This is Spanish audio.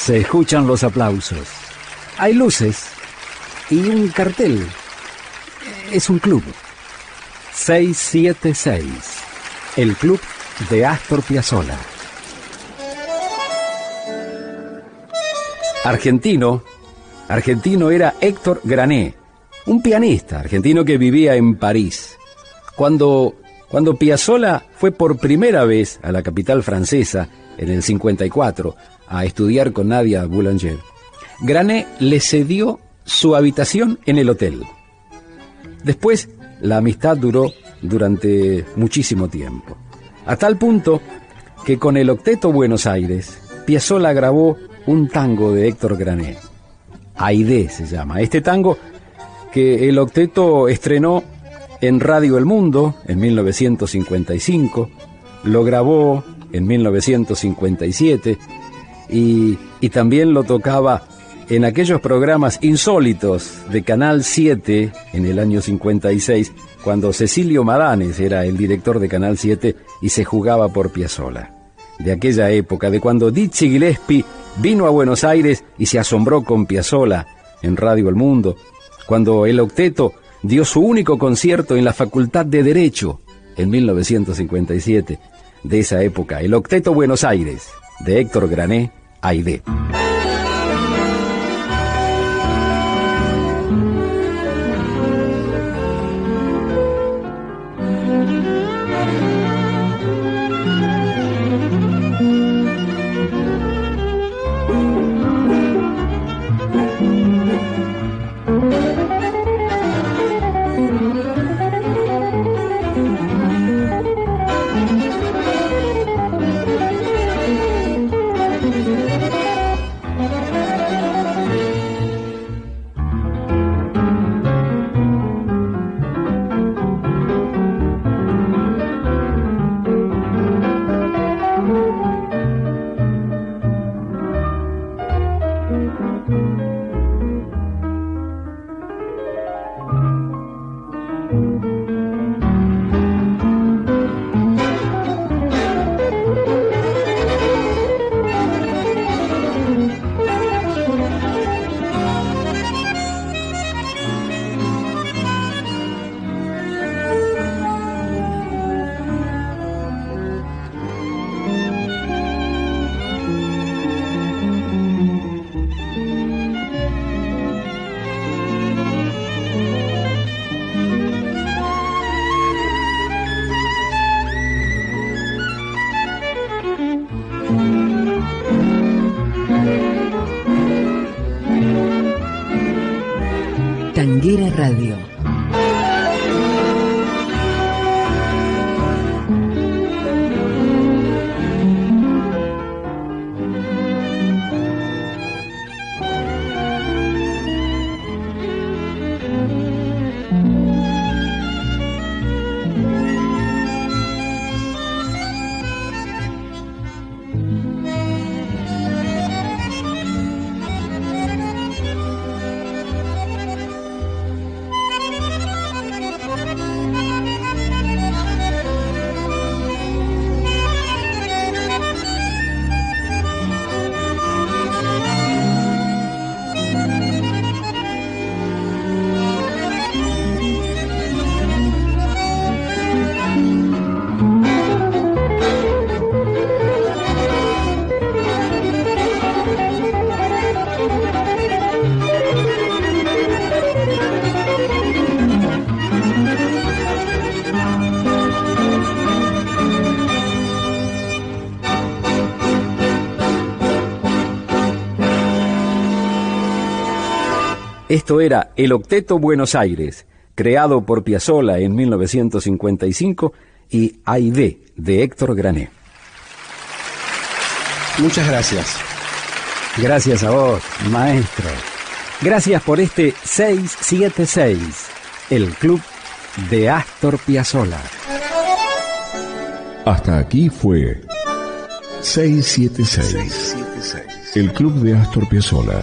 Se escuchan los aplausos. Hay luces y un cartel. Es un club. 676. El club de Astor Piazzolla. Argentino. Argentino era Héctor Grané, un pianista argentino que vivía en París. Cuando, cuando Piazzolla fue por primera vez a la capital francesa en el 54 a estudiar con Nadia Boulanger, Grané le cedió su habitación en el hotel. Después, la amistad duró durante muchísimo tiempo, a tal punto que con el Octeto Buenos Aires, Piazzolla grabó un tango de Héctor Grané. Aide se llama. Este tango que el Octeto estrenó en Radio El Mundo en 1955, lo grabó en 1957 y, y también lo tocaba en aquellos programas insólitos de Canal 7 en el año 56, cuando Cecilio Madanes era el director de Canal 7 y se jugaba por Piazzola. De aquella época, de cuando Dizzy Gillespie vino a Buenos Aires y se asombró con Piazzola en Radio El Mundo, cuando el octeto dio su único concierto en la Facultad de Derecho en 1957. De esa época, el octeto Buenos Aires, de Héctor Grané, AID. Aide. Esto era El Octeto Buenos Aires, creado por Piazzolla en 1955, y Aide, de Héctor Grané. Muchas gracias. Gracias a vos, maestro. Gracias por este 676, el club de Astor Piazzolla. Hasta aquí fue 676, el club de Astor Piazzolla